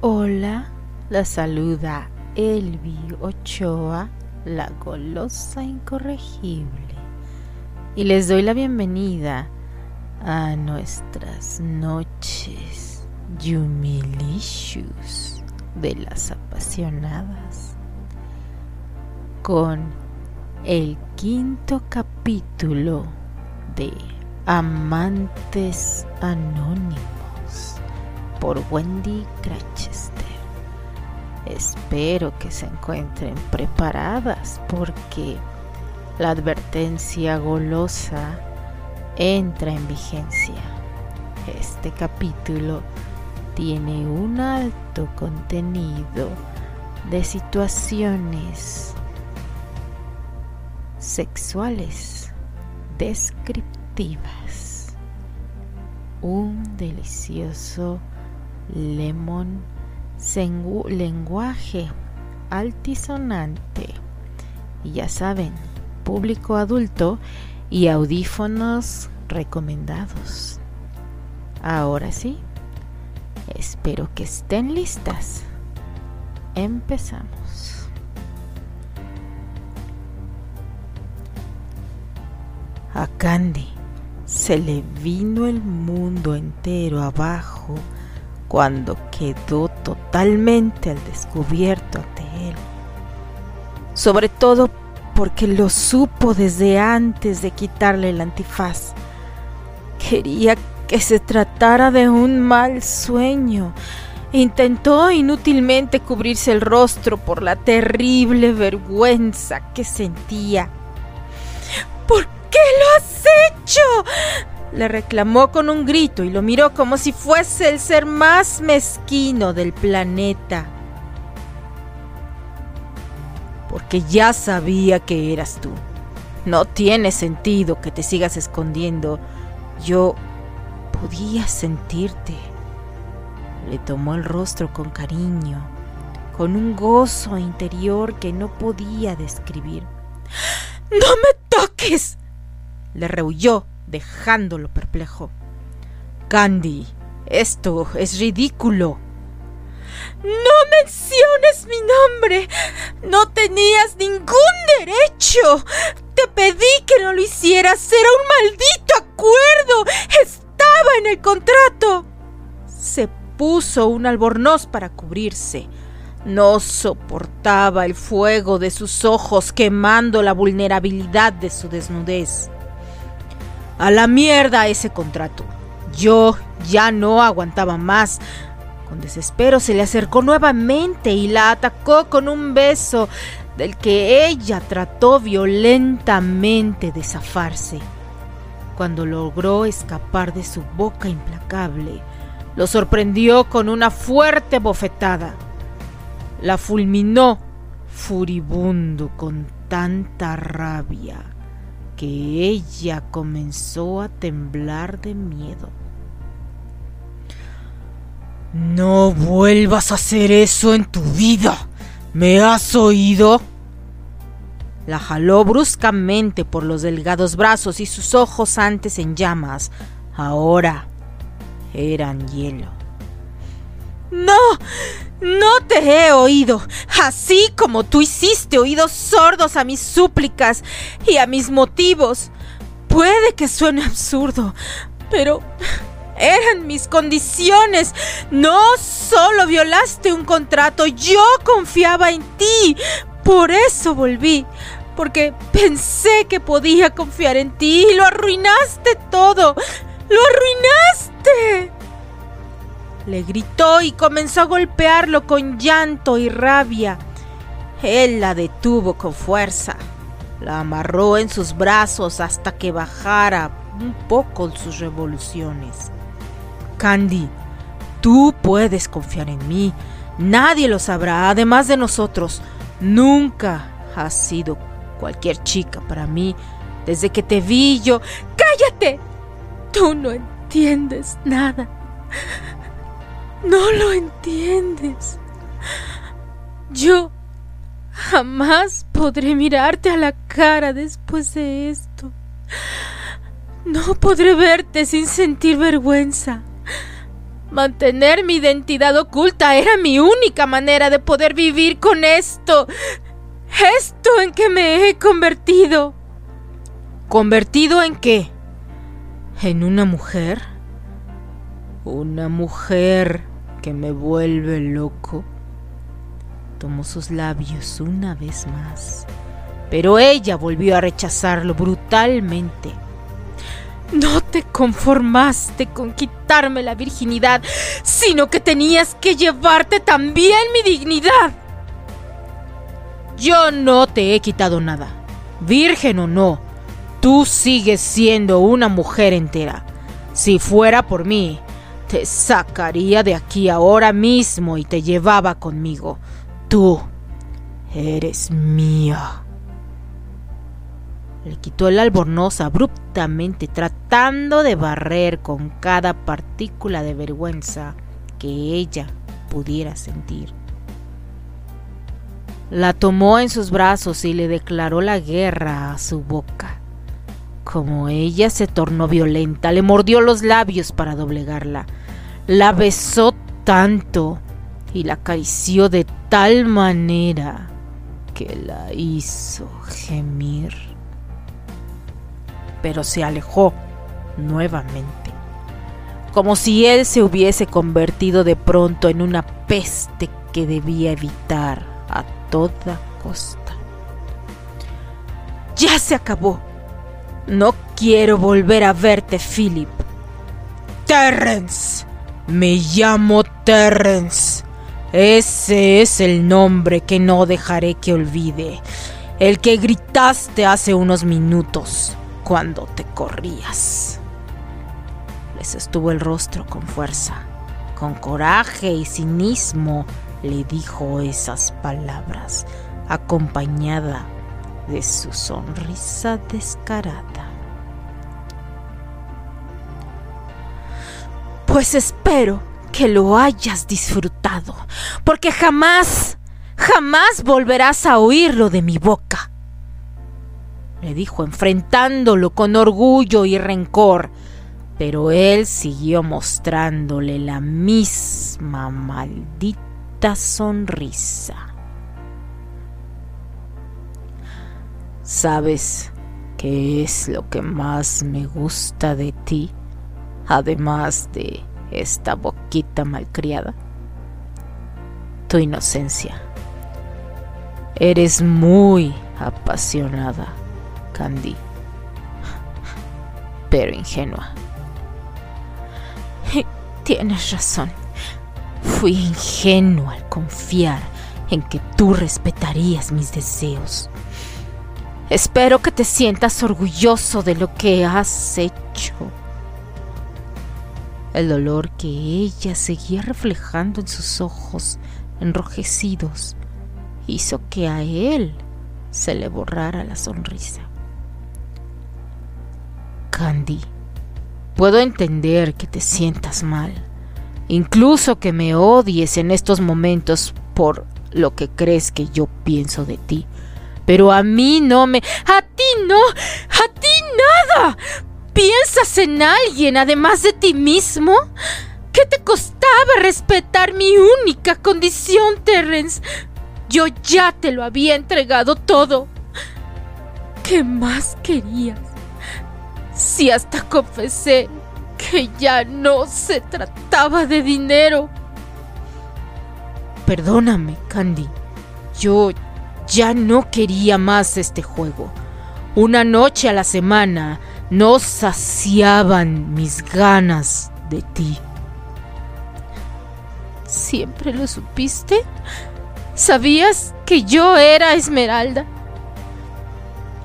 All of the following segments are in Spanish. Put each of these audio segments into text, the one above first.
Hola, la saluda Elvi Ochoa, la golosa incorregible, y les doy la bienvenida a nuestras noches Yumilicious de las apasionadas con el quinto capítulo de Amantes Anónimos por Wendy Crachester. Espero que se encuentren preparadas porque la advertencia golosa entra en vigencia. Este capítulo tiene un alto contenido de situaciones sexuales descriptivas. Un delicioso lemon lenguaje altisonante. Y ya saben, público adulto y audífonos recomendados. Ahora sí, espero que estén listas. Empezamos. A Candy se le vino el mundo entero abajo cuando quedó totalmente al descubierto ante él. Sobre todo porque lo supo desde antes de quitarle el antifaz. Quería que se tratara de un mal sueño. Intentó inútilmente cubrirse el rostro por la terrible vergüenza que sentía. ¿Por qué lo has hecho? Le reclamó con un grito y lo miró como si fuese el ser más mezquino del planeta. Porque ya sabía que eras tú. No tiene sentido que te sigas escondiendo. Yo podía sentirte. Le tomó el rostro con cariño, con un gozo interior que no podía describir. ¡No me toques! Le rehuyó dejándolo perplejo. Candy, esto es ridículo. No menciones mi nombre. No tenías ningún derecho. Te pedí que no lo hicieras. Era un maldito acuerdo. Estaba en el contrato. Se puso un albornoz para cubrirse. No soportaba el fuego de sus ojos quemando la vulnerabilidad de su desnudez. A la mierda ese contrato. Yo ya no aguantaba más. Con desespero se le acercó nuevamente y la atacó con un beso del que ella trató violentamente de zafarse. Cuando logró escapar de su boca implacable, lo sorprendió con una fuerte bofetada. La fulminó furibundo con tanta rabia que ella comenzó a temblar de miedo. No vuelvas a hacer eso en tu vida. ¿Me has oído? La jaló bruscamente por los delgados brazos y sus ojos antes en llamas, ahora eran hielo. No, no te he oído, así como tú hiciste oídos sordos a mis súplicas y a mis motivos. Puede que suene absurdo, pero eran mis condiciones. No solo violaste un contrato, yo confiaba en ti. Por eso volví, porque pensé que podía confiar en ti y lo arruinaste todo. Lo arruinaste le gritó y comenzó a golpearlo con llanto y rabia. Él la detuvo con fuerza. La amarró en sus brazos hasta que bajara un poco sus revoluciones. Candy, tú puedes confiar en mí. Nadie lo sabrá, además de nosotros. Nunca has sido cualquier chica para mí. Desde que te vi yo... ¡Cállate! Tú no entiendes nada. No lo entiendes. Yo jamás podré mirarte a la cara después de esto. No podré verte sin sentir vergüenza. Mantener mi identidad oculta era mi única manera de poder vivir con esto. Esto en que me he convertido. ¿Convertido en qué? ¿En una mujer? Una mujer me vuelve loco. Tomó sus labios una vez más, pero ella volvió a rechazarlo brutalmente. No te conformaste con quitarme la virginidad, sino que tenías que llevarte también mi dignidad. Yo no te he quitado nada, virgen o no. Tú sigues siendo una mujer entera. Si fuera por mí, te sacaría de aquí ahora mismo y te llevaba conmigo. Tú eres mía. Le quitó el albornoz abruptamente, tratando de barrer con cada partícula de vergüenza que ella pudiera sentir. La tomó en sus brazos y le declaró la guerra a su boca. Como ella se tornó violenta, le mordió los labios para doblegarla. La besó tanto y la acarició de tal manera que la hizo gemir pero se alejó nuevamente, como si él se hubiese convertido de pronto en una peste que debía evitar a toda costa. Ya se acabó. No quiero volver a verte, Philip. Terrence. Me llamo Terrence. Ese es el nombre que no dejaré que olvide. El que gritaste hace unos minutos cuando te corrías. Les estuvo el rostro con fuerza, con coraje y cinismo le dijo esas palabras, acompañada de su sonrisa descarada. Pues espero que lo hayas disfrutado, porque jamás, jamás volverás a oírlo de mi boca le dijo enfrentándolo con orgullo y rencor, pero él siguió mostrándole la misma maldita sonrisa. ¿Sabes qué es lo que más me gusta de ti, además de esta boquita malcriada? Tu inocencia. Eres muy apasionada Candy, pero ingenua. Tienes razón. Fui ingenuo al confiar en que tú respetarías mis deseos. Espero que te sientas orgulloso de lo que has hecho. El dolor que ella seguía reflejando en sus ojos enrojecidos hizo que a él se le borrara la sonrisa. Candy, puedo entender que te sientas mal, incluso que me odies en estos momentos por lo que crees que yo pienso de ti. Pero a mí no me... A ti no. A ti nada. ¿Piensas en alguien además de ti mismo? ¿Qué te costaba respetar mi única condición, Terrence? Yo ya te lo había entregado todo. ¿Qué más querías? si hasta confesé que ya no se trataba de dinero. Perdóname, Candy. Yo ya no quería más este juego. Una noche a la semana no saciaban mis ganas de ti. ¿Siempre lo supiste? ¿Sabías que yo era Esmeralda?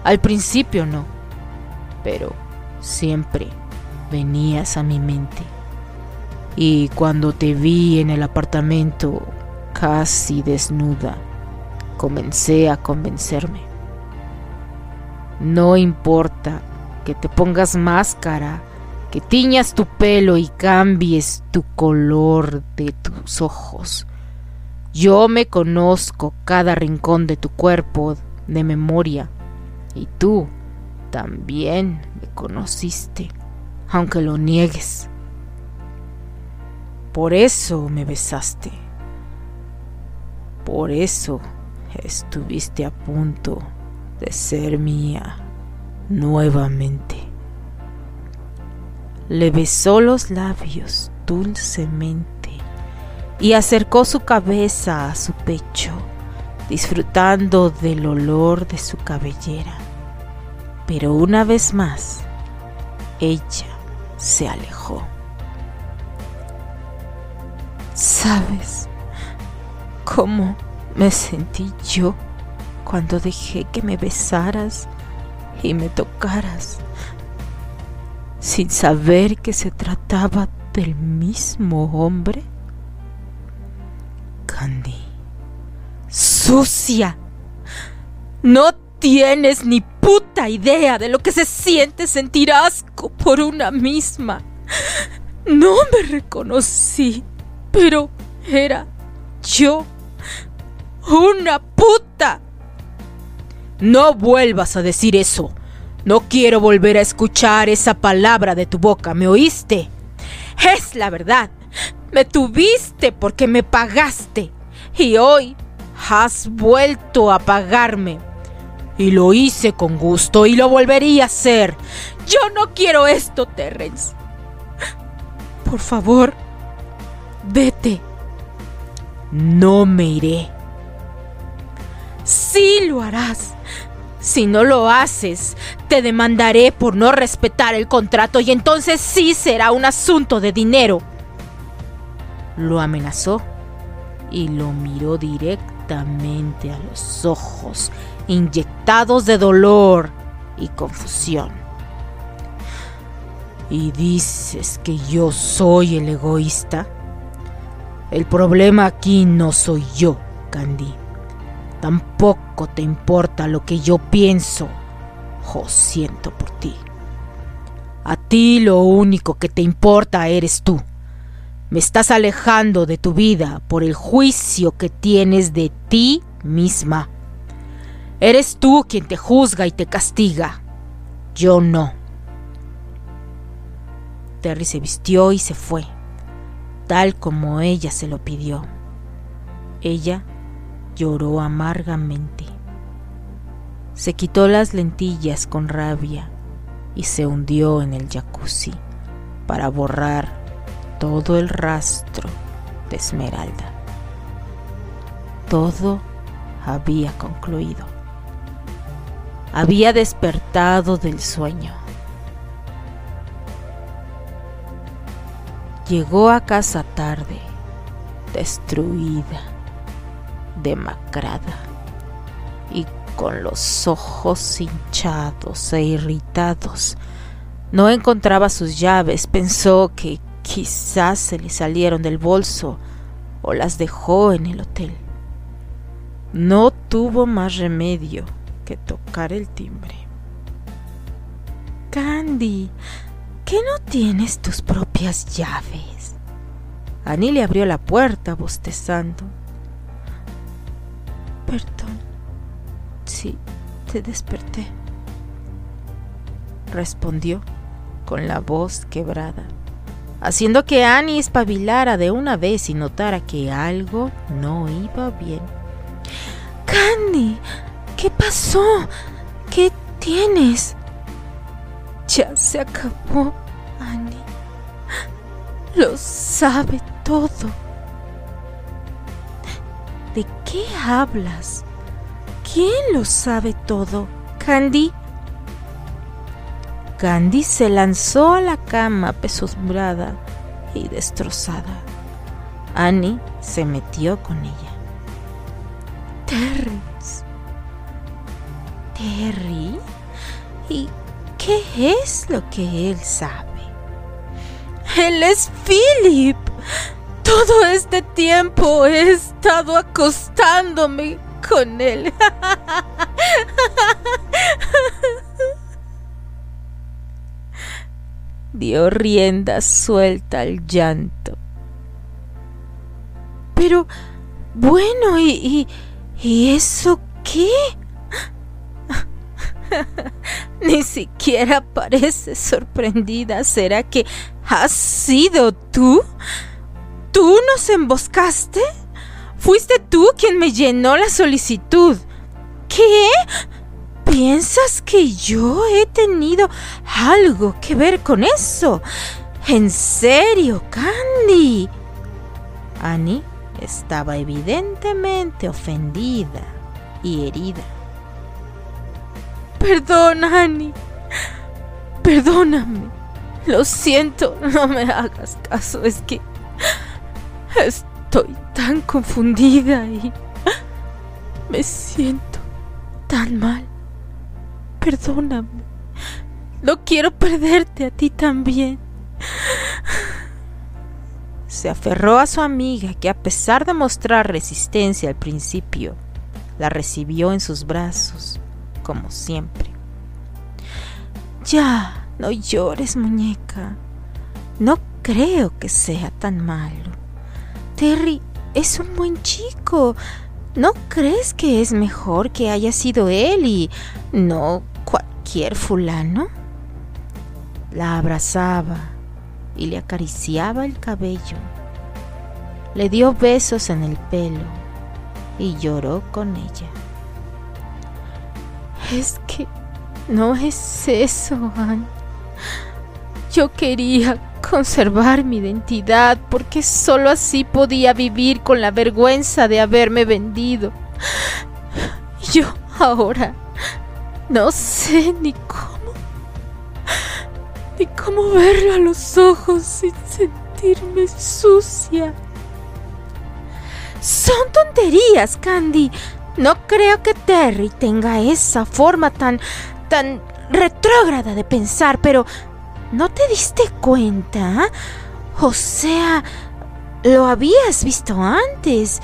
Al principio no, pero siempre venías a mi mente. Y cuando te vi en el apartamento casi desnuda, comencé a convencerme. No importa que te pongas máscara, que tiñas tu pelo y cambies tu color de tus ojos. Yo me conozco cada rincón de tu cuerpo de memoria y tú también me conociste, aunque lo niegues. Por eso me besaste. Por eso estuviste a punto de ser mía nuevamente. Le besó los labios dulcemente y acercó su cabeza a su pecho, disfrutando del olor de su cabellera. Pero una vez más, ella se alejó. ¿Sabes cómo me sentí yo cuando dejé que me besaras y me tocaras sin saber que se trataba del mismo hombre? Candy, sucia, no tienes ni puta idea de lo que se siente sentir asco por una misma. No me reconocí, pero era yo, una puta. No vuelvas a decir eso. No quiero volver a escuchar esa palabra de tu boca, ¿me oíste? Es la verdad. Me tuviste porque me pagaste. Y hoy has vuelto a pagarme. Y lo hice con gusto y lo volvería a hacer. Yo no quiero esto, Terrence. Por favor, vete. No me iré. Sí lo harás. Si no lo haces, te demandaré por no respetar el contrato y entonces sí será un asunto de dinero. Lo amenazó y lo miró directamente a los ojos, inyectados de dolor y confusión. ¿Y dices que yo soy el egoísta? El problema aquí no soy yo, Candy. Tampoco te importa lo que yo pienso o siento por ti. A ti lo único que te importa eres tú. Me estás alejando de tu vida por el juicio que tienes de ti misma. Eres tú quien te juzga y te castiga. Yo no. Terry se vistió y se fue, tal como ella se lo pidió. Ella lloró amargamente. Se quitó las lentillas con rabia y se hundió en el jacuzzi para borrar todo el rastro de Esmeralda. Todo había concluido. Había despertado del sueño. Llegó a casa tarde, destruida demacrada y con los ojos hinchados e irritados. No encontraba sus llaves, pensó que quizás se le salieron del bolso o las dejó en el hotel. No tuvo más remedio que tocar el timbre. Candy, ¿qué no tienes tus propias llaves? Annie le abrió la puerta bostezando. Perdón. Sí, te desperté. Respondió con la voz quebrada, haciendo que Annie espabilara de una vez y notara que algo no iba bien. Candy, ¿qué pasó? ¿Qué tienes? Ya se acabó, Annie. Lo sabe todo. ¿De qué hablas? ¿Quién lo sabe todo? ¿Candy? Candy se lanzó a la cama pesombrada y destrozada. Annie se metió con ella. Terrence. ¿Terry? ¿Y qué es lo que él sabe? Él es Philip. Todo este tiempo he estado acostándome con él. Dio rienda suelta al llanto. Pero, bueno, ¿y, y, eso qué? Ni siquiera parece sorprendida. ¿Será que has sido tú? ¿Tú nos emboscaste? Fuiste tú quien me llenó la solicitud. ¿Qué? ¿Piensas que yo he tenido algo que ver con eso? ¿En serio, Candy? Annie estaba evidentemente ofendida y herida. Perdona, Annie. Perdóname. Lo siento, no me hagas caso. Es que estoy tan confundida y me siento tan mal. Perdóname. No quiero perderte a ti también. Se aferró a su amiga que a pesar de mostrar resistencia al principio, la recibió en sus brazos, como siempre. Ya, no llores, muñeca. No creo que sea tan malo. Terry es un buen chico. ¿No crees que es mejor que haya sido él y no cualquier fulano? La abrazaba y le acariciaba el cabello. Le dio besos en el pelo y lloró con ella. Es que no es eso, Anne. Yo quería conservar mi identidad porque sólo así podía vivir con la vergüenza de haberme vendido. Yo ahora no sé ni cómo ni cómo verlo a los ojos sin sentirme sucia. Son tonterías, Candy. No creo que Terry tenga esa forma tan tan retrógrada de pensar, pero ¿no te diste cuenta? O sea, lo habías visto antes.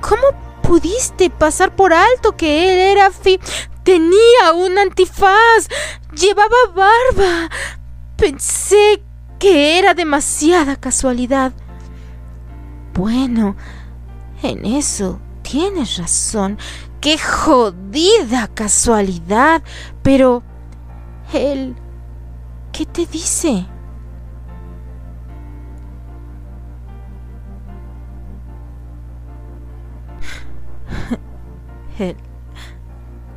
¿Cómo pudiste pasar por alto que él era fi... Tenía un antifaz, llevaba barba, Pensé que era demasiada casualidad. Bueno, en eso tienes razón. Qué jodida casualidad. Pero... Él... ¿Qué te dice? Él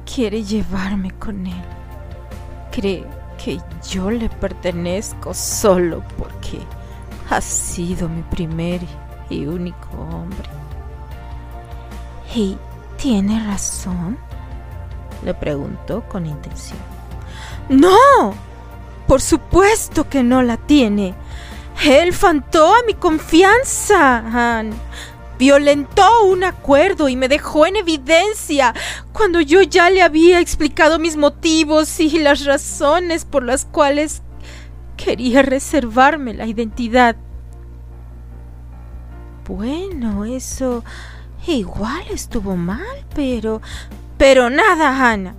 quiere llevarme con él. Cree que yo le pertenezco solo porque ha sido mi primer y único hombre. ¿Y tiene razón? Le preguntó con intención. No, por supuesto que no la tiene. Él faltó a mi confianza, Anne violentó un acuerdo y me dejó en evidencia cuando yo ya le había explicado mis motivos y las razones por las cuales quería reservarme la identidad. Bueno, eso igual estuvo mal, pero... Pero nada, Ana.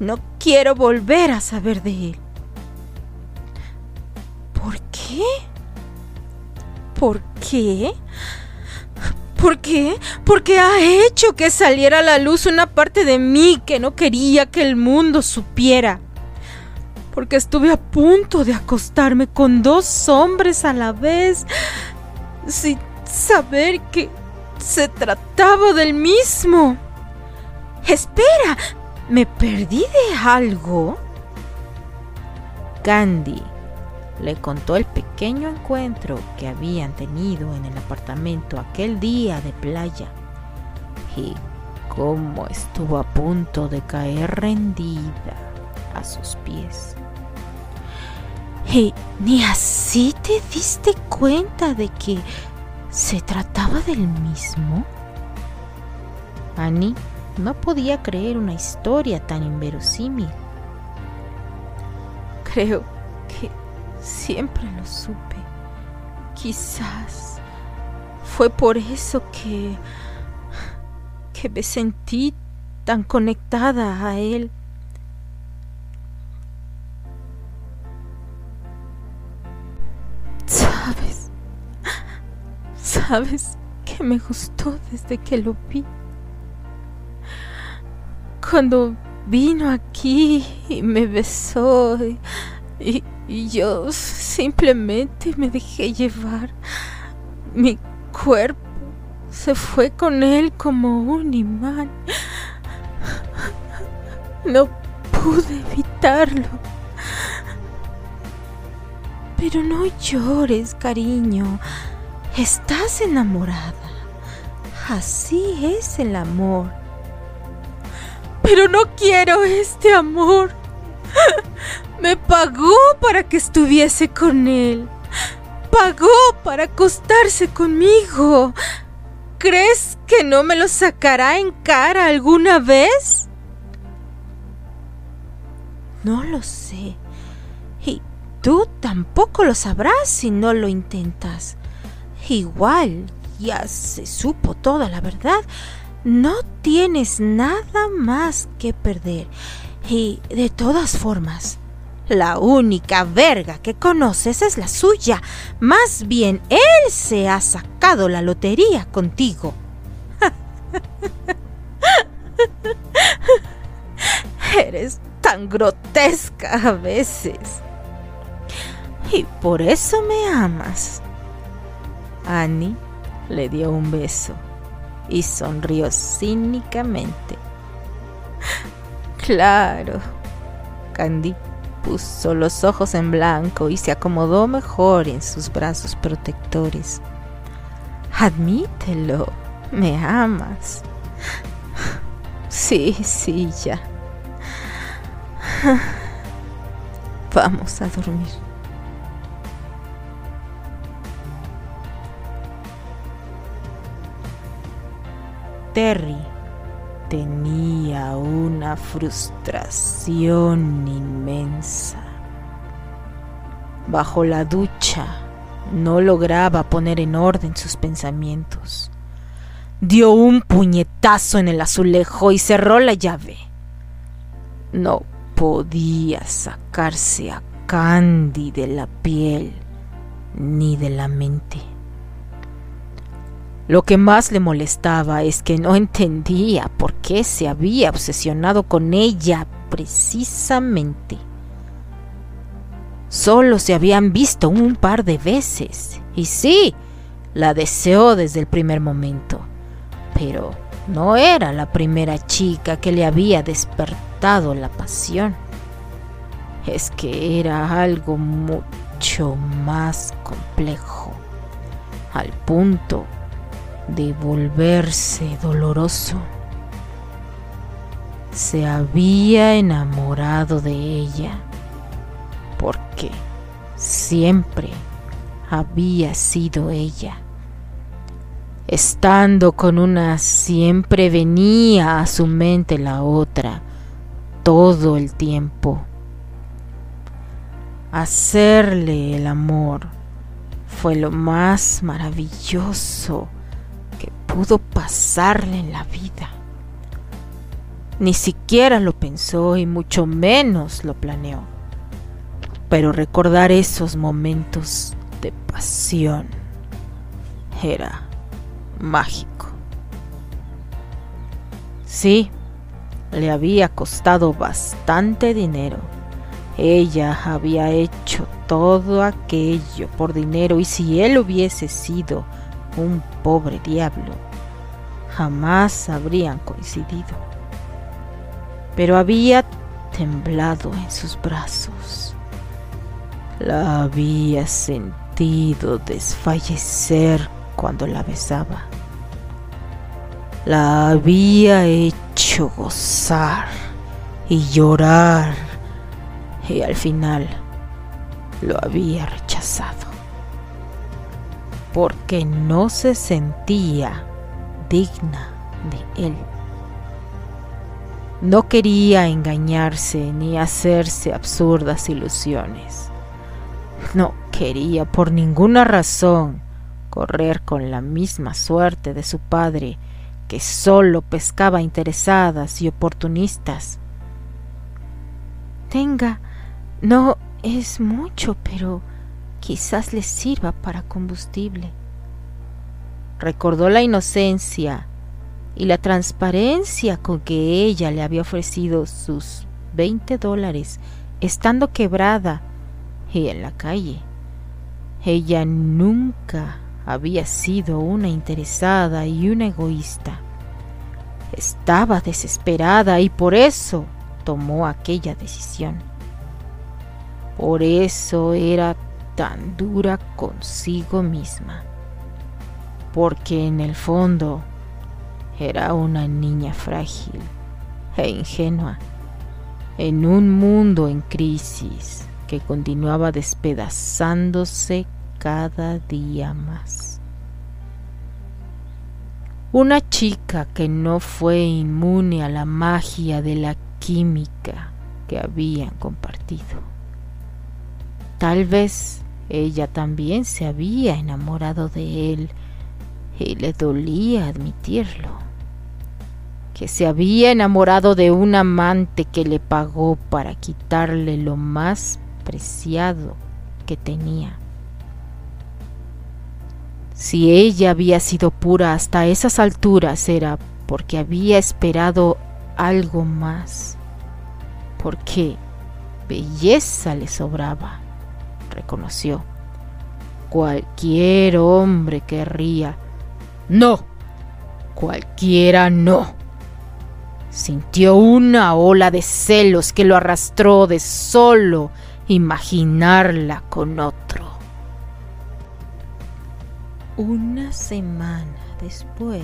No quiero volver a saber de él. ¿Por qué? ¿Por qué? ¿Por qué? Porque ha hecho que saliera a la luz una parte de mí que no quería que el mundo supiera. Porque estuve a punto de acostarme con dos hombres a la vez sin saber que se trataba del mismo. Espera, ¿me perdí de algo? Gandhi le contó el pequeño encuentro que habían tenido en el apartamento aquel día de playa y cómo estuvo a punto de caer rendida a sus pies. ¿Y ni así te diste cuenta de que se trataba del mismo? Annie no podía creer una historia tan inverosímil. Creo que Siempre lo supe. Quizás fue por eso que que me sentí tan conectada a él. Sabes, sabes que me gustó desde que lo vi. Cuando vino aquí y me besó y, y yo simplemente me dejé llevar. Mi cuerpo se fue con él como un imán. No pude evitarlo. Pero no llores, cariño. Estás enamorada. Así es el amor. Pero no quiero este amor. Me pagó para que estuviese con él. Pagó para acostarse conmigo. ¿Crees que no me lo sacará en cara alguna vez? No lo sé. Y tú tampoco lo sabrás si no lo intentas. Igual, ya se supo toda la verdad. No tienes nada más que perder. Y de todas formas, la única verga que conoces es la suya. Más bien, él se ha sacado la lotería contigo. Eres tan grotesca a veces. Y por eso me amas. Annie le dio un beso y sonrió cínicamente. Claro, Candy puso los ojos en blanco y se acomodó mejor en sus brazos protectores. Admítelo, me amas. Sí, sí, ya. Vamos a dormir. Terry tenía una frustración inmensa. Bajo la ducha no lograba poner en orden sus pensamientos. Dio un puñetazo en el azulejo y cerró la llave. No podía sacarse a Candy de la piel ni de la mente. Lo que más le molestaba es que no entendía por qué se había obsesionado con ella precisamente. Solo se habían visto un par de veces, y sí, la deseó desde el primer momento, pero no era la primera chica que le había despertado la pasión. Es que era algo mucho más complejo, al punto de volverse doloroso. Se había enamorado de ella porque siempre había sido ella. Estando con una siempre venía a su mente la otra todo el tiempo. Hacerle el amor fue lo más maravilloso pudo pasarle en la vida. Ni siquiera lo pensó y mucho menos lo planeó. Pero recordar esos momentos de pasión era mágico. Sí, le había costado bastante dinero. Ella había hecho todo aquello por dinero y si él hubiese sido un pobre diablo, jamás habrían coincidido. Pero había temblado en sus brazos. La había sentido desfallecer cuando la besaba. La había hecho gozar y llorar y al final lo había rechazado porque no se sentía digna de él. No quería engañarse ni hacerse absurdas ilusiones. No quería por ninguna razón correr con la misma suerte de su padre, que solo pescaba interesadas y oportunistas. Tenga, no es mucho, pero quizás le sirva para combustible recordó la inocencia y la transparencia con que ella le había ofrecido sus 20 dólares estando quebrada y en la calle. Ella nunca había sido una interesada y una egoísta. Estaba desesperada y por eso tomó aquella decisión. Por eso era tan dura consigo misma. Porque en el fondo era una niña frágil e ingenua en un mundo en crisis que continuaba despedazándose cada día más. Una chica que no fue inmune a la magia de la química que habían compartido. Tal vez ella también se había enamorado de él y le dolía admitirlo. Que se había enamorado de un amante que le pagó para quitarle lo más preciado que tenía. Si ella había sido pura hasta esas alturas era porque había esperado algo más, porque belleza le sobraba, reconoció. Cualquier hombre querría. No, cualquiera no. Sintió una ola de celos que lo arrastró de solo imaginarla con otro. Una semana después...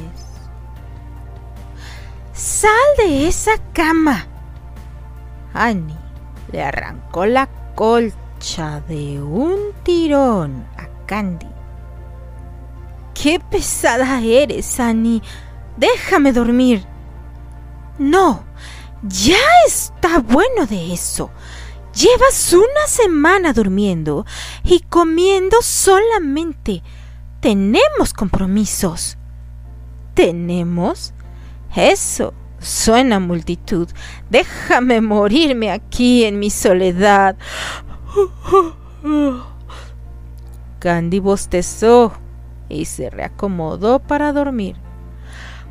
¡Sal de esa cama! Annie le arrancó la colcha de un tirón a Candy. ¡Qué pesada eres, Annie! Déjame dormir. No, ya está bueno de eso. Llevas una semana durmiendo y comiendo solamente tenemos compromisos. ¿Tenemos? Eso suena multitud. Déjame morirme aquí en mi soledad. Candy bostezó y se reacomodó para dormir.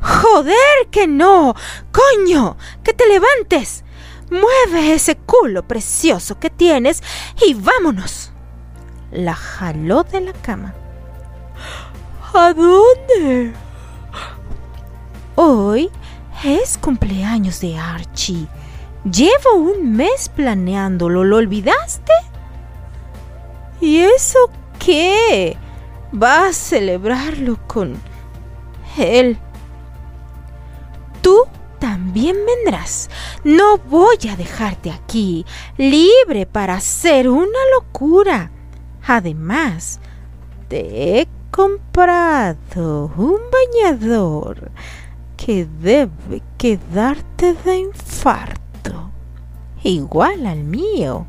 ¡Joder que no! ¡Coño! ¡Que te levantes! Mueve ese culo precioso que tienes y vámonos. La jaló de la cama. ¿A dónde? Hoy es cumpleaños de Archie. Llevo un mes planeándolo. ¿Lo olvidaste? ¿Y eso qué? Va a celebrarlo con él. Tú también vendrás. No voy a dejarte aquí, libre para hacer una locura. Además, te he comprado un bañador que debe quedarte de infarto, igual al mío.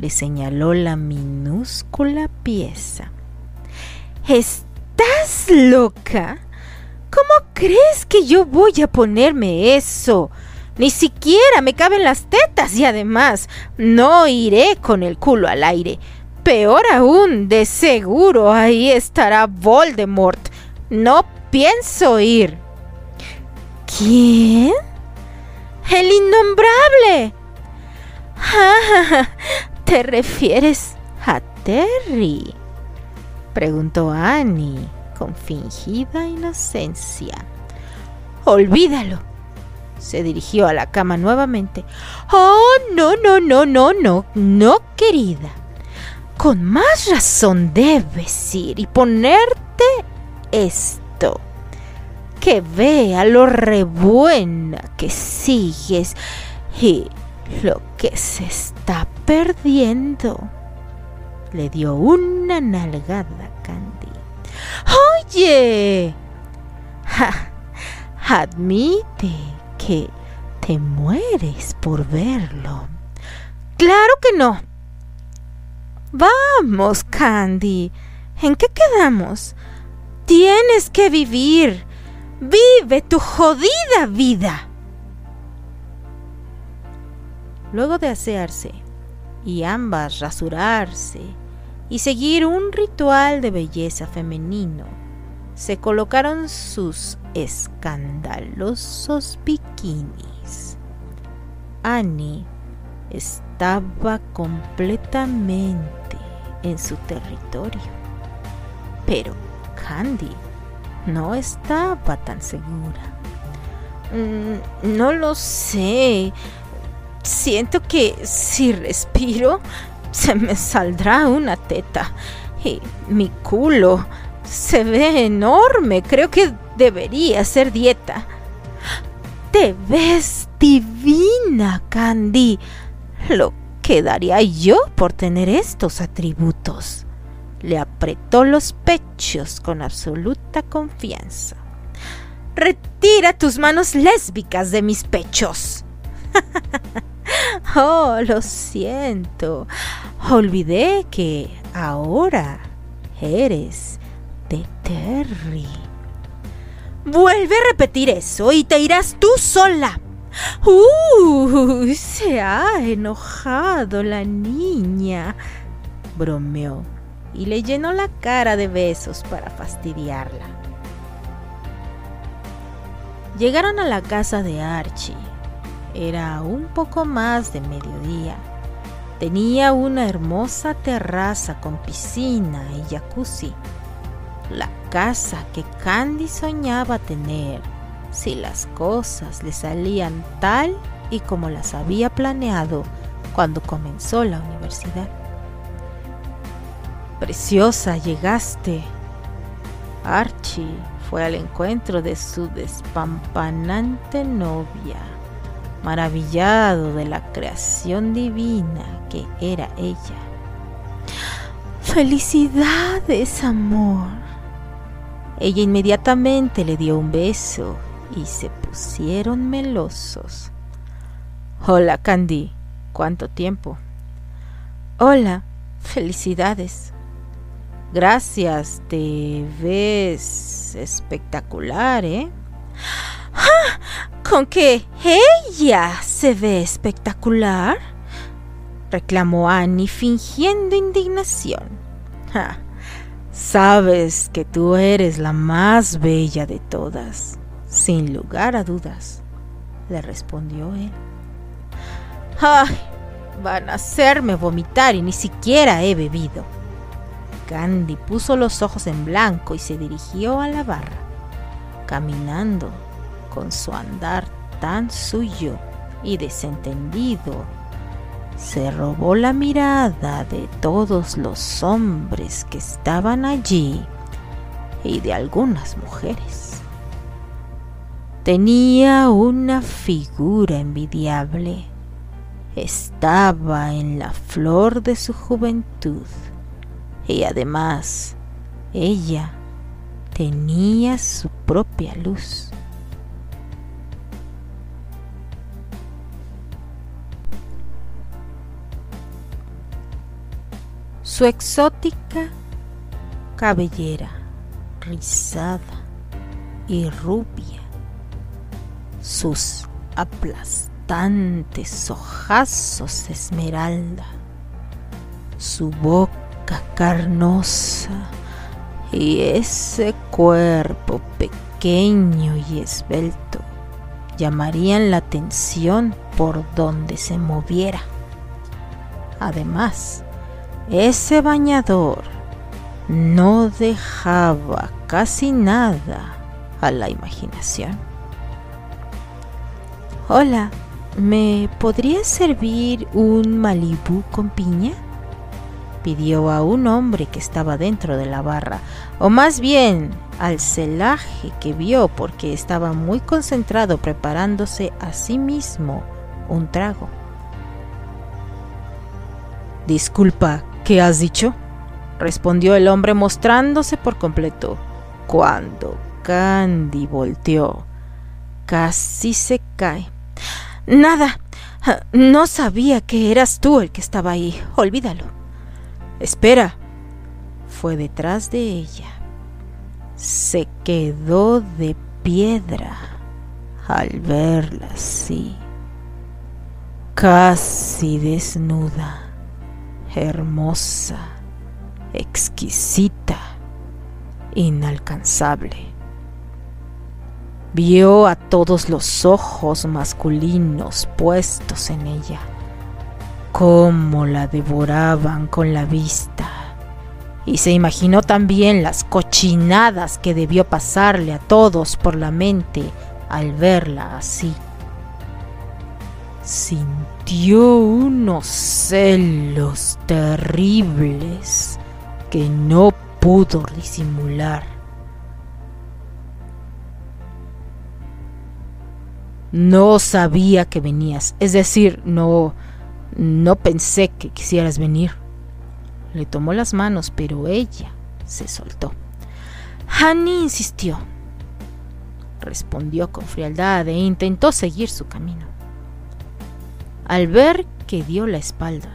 Le señaló la minúscula pieza. ¿Estás loca? ¿Cómo crees que yo voy a ponerme eso? Ni siquiera me caben las tetas y además no iré con el culo al aire. Peor aún, de seguro ahí estará Voldemort. No pienso ir. ¿Quién? El innombrable. ¿Te refieres a Terry? Preguntó Annie con fingida inocencia. Olvídalo. Se dirigió a la cama nuevamente. Oh, no, no, no, no, no, no, querida. Con más razón debes ir y ponerte esto. Que vea lo rebuena que sigues y lo que se está perdiendo. Le dio una nalgada a Candy. Oye, admite que te mueres por verlo. Claro que no. Vamos, Candy. ¿En qué quedamos? Tienes que vivir. Vive tu jodida vida. Luego de asearse y ambas rasurarse y seguir un ritual de belleza femenino, se colocaron sus escandalosos bikinis. Annie estaba completamente en su territorio. Pero Candy no estaba tan segura. Mm, no lo sé. Siento que si respiro se me saldrá una teta. Y mi culo se ve enorme. Creo que debería hacer dieta. Te ves divina, Candy. Lo que daría yo por tener estos atributos. Le apretó los pechos con absoluta confianza. Retira tus manos lésbicas de mis pechos. oh, lo siento. Olvidé que ahora eres de Terry. Vuelve a repetir eso y te irás tú sola. ¡Uh! Se ha enojado la niña, bromeó y le llenó la cara de besos para fastidiarla. Llegaron a la casa de Archie. Era un poco más de mediodía. Tenía una hermosa terraza con piscina y jacuzzi. La casa que Candy soñaba tener si las cosas le salían tal y como las había planeado cuando comenzó la universidad. Preciosa, llegaste. Archie fue al encuentro de su despampanante novia, maravillado de la creación divina que era ella. Felicidades, amor. Ella inmediatamente le dio un beso y se pusieron melosos. Hola, Candy. ¿Cuánto tiempo? Hola, felicidades. Gracias, te ves espectacular, ¿eh? ¡Ah! ¿Con que ella se ve espectacular? reclamó Annie fingiendo indignación. Sabes que tú eres la más bella de todas, sin lugar a dudas, le respondió él. ¡Ay! Van a hacerme vomitar y ni siquiera he bebido. Candy puso los ojos en blanco y se dirigió a la barra, caminando con su andar tan suyo y desentendido. Se robó la mirada de todos los hombres que estaban allí y de algunas mujeres. Tenía una figura envidiable. Estaba en la flor de su juventud y además ella tenía su propia luz. Su exótica cabellera rizada y rubia, sus aplastantes ojazos esmeralda, su boca carnosa y ese cuerpo pequeño y esbelto llamarían la atención por donde se moviera. Además, ese bañador no dejaba casi nada a la imaginación. Hola, ¿me podría servir un Malibú con piña? pidió a un hombre que estaba dentro de la barra, o más bien al celaje que vio porque estaba muy concentrado preparándose a sí mismo un trago. Disculpa, ¿qué has dicho? respondió el hombre mostrándose por completo. Cuando Candy volteó, casi se cae. Nada, no sabía que eras tú el que estaba ahí. Olvídalo. Espera. Fue detrás de ella. Se quedó de piedra al verla así, casi desnuda, hermosa, exquisita, inalcanzable. Vio a todos los ojos masculinos puestos en ella cómo la devoraban con la vista y se imaginó también las cochinadas que debió pasarle a todos por la mente al verla así. Sintió unos celos terribles que no pudo disimular. No sabía que venías, es decir, no no pensé que quisieras venir. Le tomó las manos, pero ella se soltó. Hani insistió. Respondió con frialdad e intentó seguir su camino. Al ver que dio la espalda,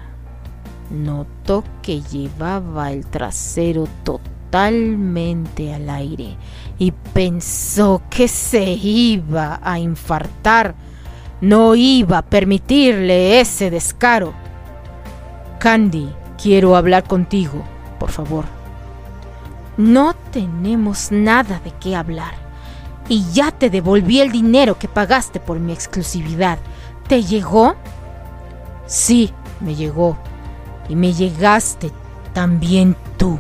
notó que llevaba el trasero totalmente al aire y pensó que se iba a infartar. No iba a permitirle ese descaro. Candy Quiero hablar contigo, por favor. No tenemos nada de qué hablar. Y ya te devolví el dinero que pagaste por mi exclusividad. ¿Te llegó? Sí, me llegó. Y me llegaste también tú.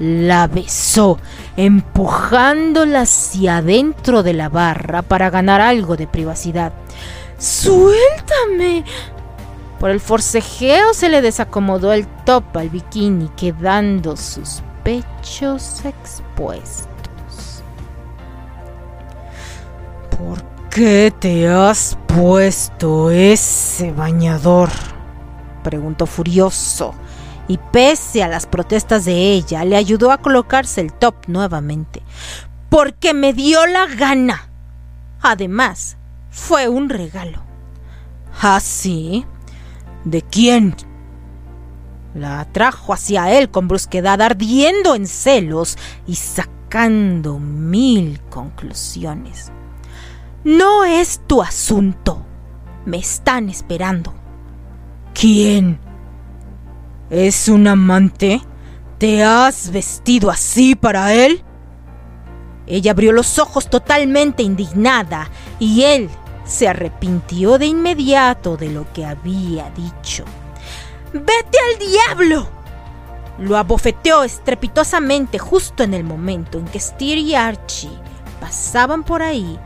La besó, empujándola hacia adentro de la barra para ganar algo de privacidad. ¡Suéltame! Por el forcejeo se le desacomodó el top al bikini, quedando sus pechos expuestos. ¿Por qué te has puesto ese bañador? preguntó furioso, y pese a las protestas de ella, le ayudó a colocarse el top nuevamente. Porque me dio la gana. Además, fue un regalo. ¿Ah, sí? ¿De quién? La atrajo hacia él con brusquedad, ardiendo en celos y sacando mil conclusiones. No es tu asunto. Me están esperando. ¿Quién? ¿Es un amante? ¿Te has vestido así para él? Ella abrió los ojos totalmente indignada y él se arrepintió de inmediato de lo que había dicho. ¡Vete al diablo! Lo abofeteó estrepitosamente justo en el momento en que Steer y Archie pasaban por ahí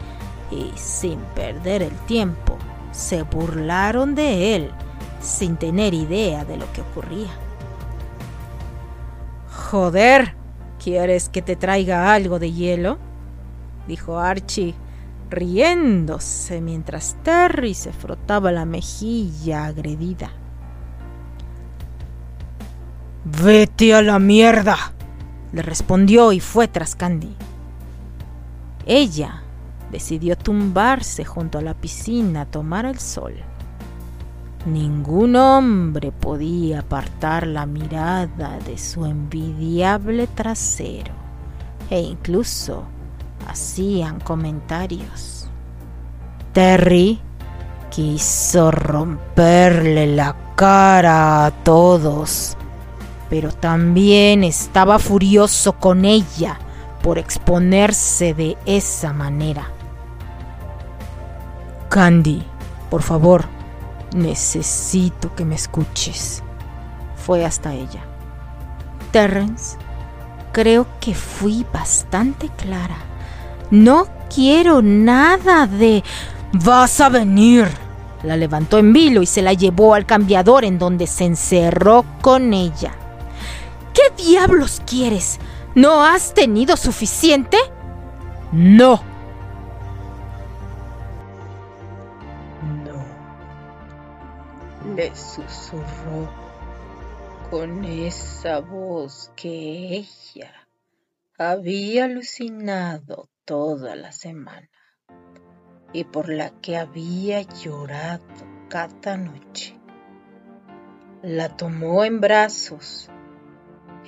y sin perder el tiempo se burlaron de él sin tener idea de lo que ocurría. Joder, ¿quieres que te traiga algo de hielo? dijo Archie riéndose mientras Terry se frotaba la mejilla agredida. Vete a la mierda, le respondió y fue tras Candy. Ella decidió tumbarse junto a la piscina a tomar el sol. Ningún hombre podía apartar la mirada de su envidiable trasero e incluso hacían comentarios. Terry quiso romperle la cara a todos, pero también estaba furioso con ella por exponerse de esa manera. Candy, por favor, necesito que me escuches. Fue hasta ella. Terrence, creo que fui bastante clara. No quiero nada de... Vas a venir. La levantó en vilo y se la llevó al cambiador en donde se encerró con ella. ¿Qué diablos quieres? ¿No has tenido suficiente? No. Le susurró con esa voz que ella había alucinado toda la semana y por la que había llorado cada noche. La tomó en brazos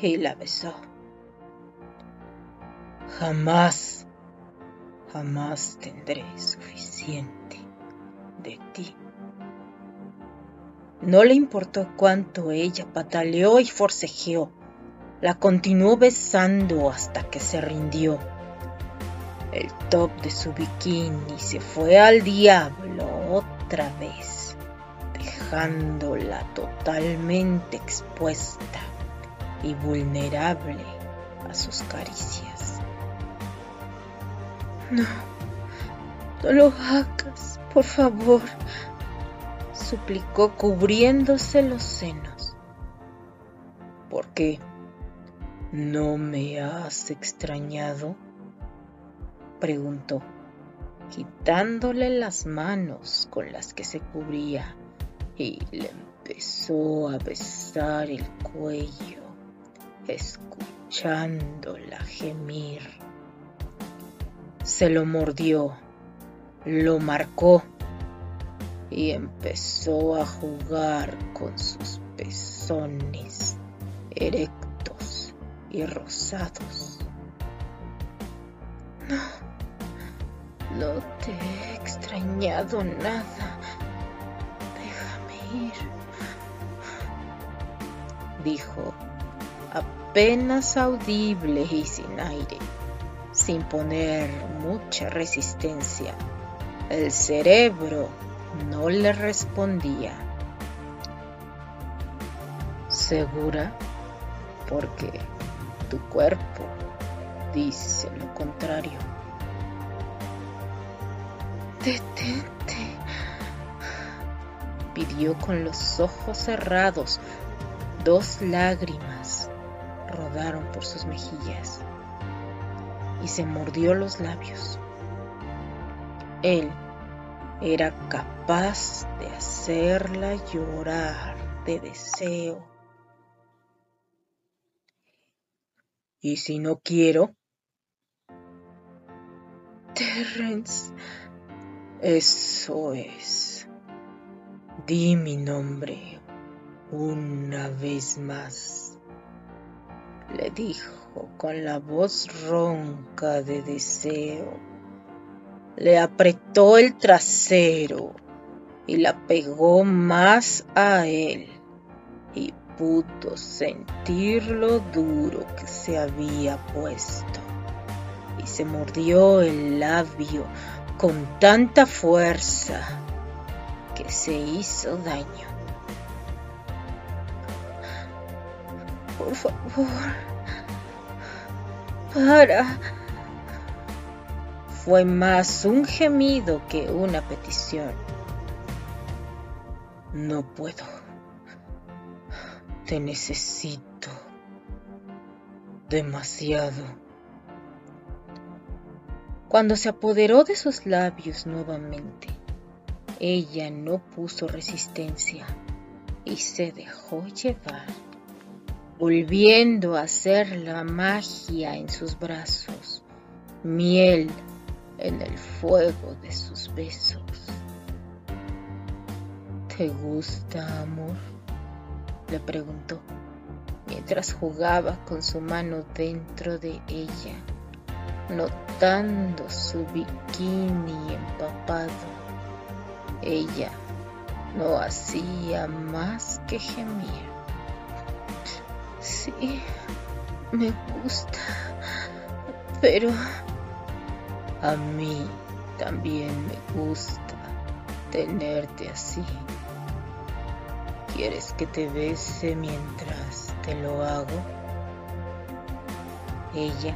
y la besó. Jamás, jamás tendré suficiente de ti. No le importó cuánto ella pataleó y forcejeó. La continuó besando hasta que se rindió el top de su bikini se fue al diablo otra vez, dejándola totalmente expuesta y vulnerable a sus caricias. No, no lo hagas, por favor, suplicó cubriéndose los senos. ¿Por qué? ¿No me has extrañado? preguntó, quitándole las manos con las que se cubría y le empezó a besar el cuello, escuchándola gemir. Se lo mordió, lo marcó y empezó a jugar con sus pezones erectos y rosados. No, no te he extrañado nada. Déjame ir, dijo, apenas audible y sin aire, sin poner mucha resistencia. El cerebro no le respondía. ¿Segura? Porque tu cuerpo dice lo contrario. Detente, pidió con los ojos cerrados. Dos lágrimas rodaron por sus mejillas y se mordió los labios. Él era capaz de hacerla llorar de deseo. ¿Y si no quiero? Terrence, eso es. Di mi nombre una vez más, le dijo con la voz ronca de deseo le apretó el trasero y la pegó más a él y pudo sentir lo duro que se había puesto y se mordió el labio con tanta fuerza que se hizo daño. Por favor, para fue más un gemido que una petición. No puedo. Te necesito. Demasiado. Cuando se apoderó de sus labios nuevamente, ella no puso resistencia y se dejó llevar, volviendo a hacer la magia en sus brazos, miel en el fuego de sus besos. ¿Te gusta, amor? le preguntó mientras jugaba con su mano dentro de ella, notando su bikini empapado. Ella no hacía más que gemir. Sí, me gusta, pero a mí también me gusta tenerte así. ¿Quieres que te bese mientras te lo hago? Ella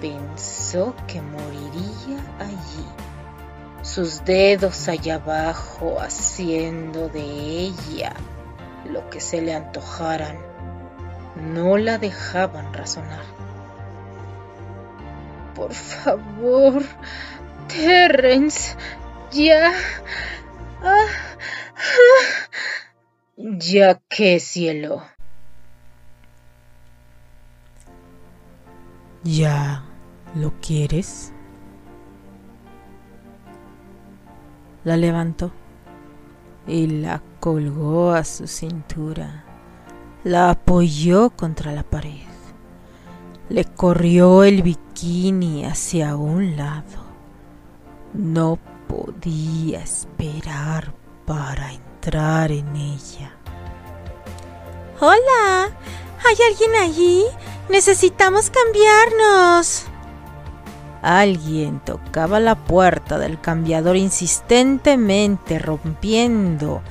pensó que moriría allí, sus dedos allá abajo haciendo de ella lo que se le antojaran. No la dejaban razonar por favor. Terrence, ya. Ah, ah. Ya que cielo. ¿Ya lo quieres? La levantó y la colgó a su cintura. La apoyó contra la pared. Le corrió el bikini hacia un lado. No podía esperar para entrar en ella. Hola, ¿hay alguien allí? Necesitamos cambiarnos. Alguien tocaba la puerta del cambiador insistentemente, rompiendo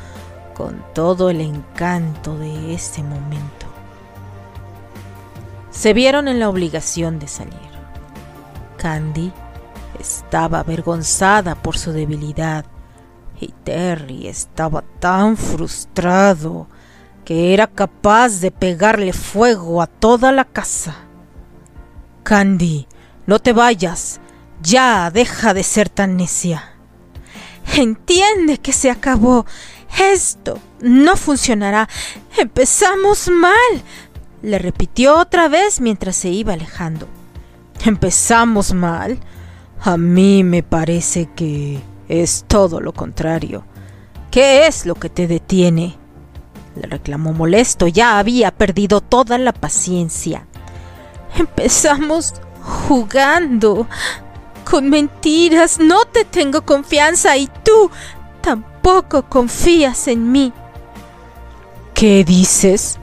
con todo el encanto de ese momento. Se vieron en la obligación de salir. Candy estaba avergonzada por su debilidad y Terry estaba tan frustrado que era capaz de pegarle fuego a toda la casa. Candy, no te vayas. Ya, deja de ser tan necia. Entiende que se acabó. Esto no funcionará. Empezamos mal. Le repitió otra vez mientras se iba alejando. ¿Empezamos mal? A mí me parece que es todo lo contrario. ¿Qué es lo que te detiene? Le reclamó molesto. Ya había perdido toda la paciencia. Empezamos jugando con mentiras. No te tengo confianza y tú tampoco confías en mí. ¿Qué dices?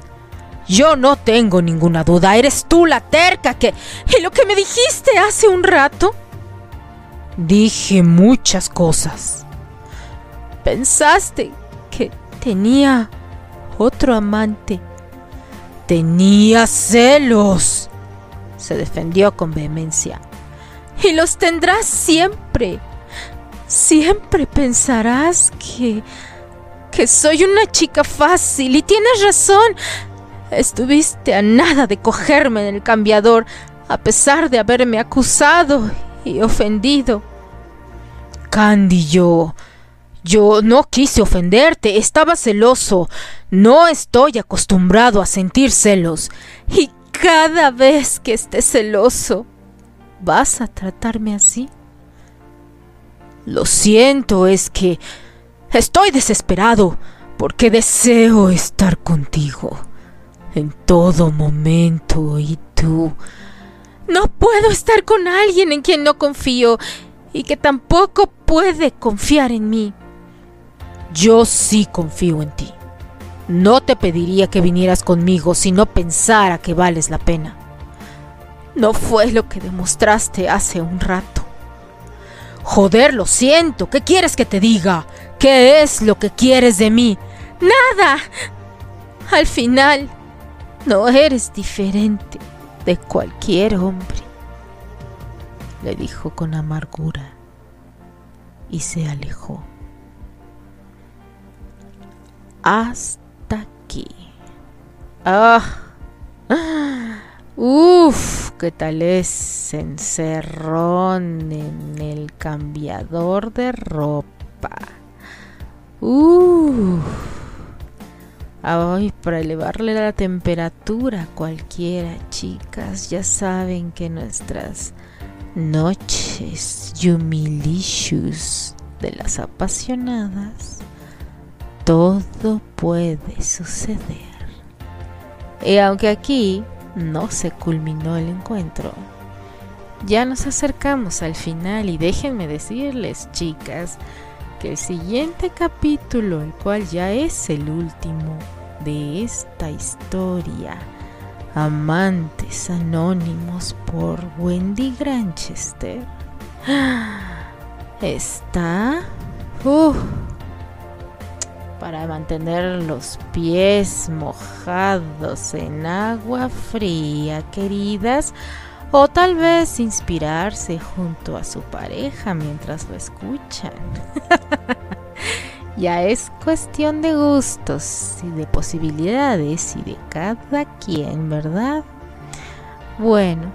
Yo no tengo ninguna duda. Eres tú la terca que... ¿Y lo que me dijiste hace un rato? Dije muchas cosas. Pensaste que tenía otro amante. Tenía celos. Se defendió con vehemencia. Y los tendrás siempre. Siempre pensarás que... que soy una chica fácil y tienes razón. Estuviste a nada de cogerme en el cambiador, a pesar de haberme acusado y ofendido. Candy, yo... Yo no quise ofenderte, estaba celoso. No estoy acostumbrado a sentir celos. Y cada vez que estés celoso, ¿vas a tratarme así? Lo siento, es que estoy desesperado porque deseo estar contigo en todo momento y tú... No puedo estar con alguien en quien no confío y que tampoco puede confiar en mí. Yo sí confío en ti. No te pediría que vinieras conmigo si no pensara que vales la pena. No fue lo que demostraste hace un rato. Joder, lo siento. ¿Qué quieres que te diga? ¿Qué es lo que quieres de mí? Nada. Al final, no eres diferente de cualquier hombre, le dijo con amargura y se alejó. Hasta aquí. Ah. Uf, ¿qué tal es encerrón en el cambiador de ropa? Uf. Ay, para elevarle la temperatura a cualquiera, chicas, ya saben que nuestras noches humilicious de las apasionadas, todo puede suceder. Y aunque aquí no se culminó el encuentro, ya nos acercamos al final y déjenme decirles, chicas, el siguiente capítulo, el cual ya es el último, de esta historia, Amantes Anónimos por Wendy Granchester, está para mantener los pies mojados en agua fría, queridas, o tal vez inspirarse junto a su pareja mientras lo escuchan. ya es cuestión de gustos y de posibilidades y de cada quien, ¿verdad? Bueno,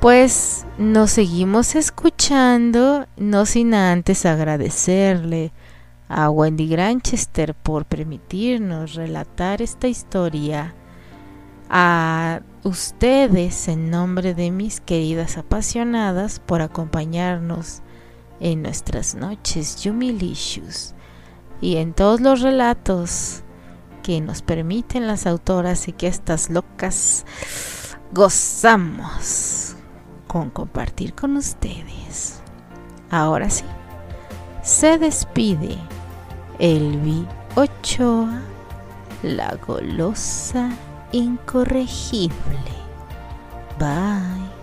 pues nos seguimos escuchando, no sin antes agradecerle a Wendy Granchester por permitirnos relatar esta historia, a ustedes en nombre de mis queridas apasionadas por acompañarnos en nuestras noches Yumilicious y en todos los relatos que nos permiten las autoras y que estas locas gozamos con compartir con ustedes. Ahora sí, se despide Elvi Ochoa, la golosa incorregible. Bye.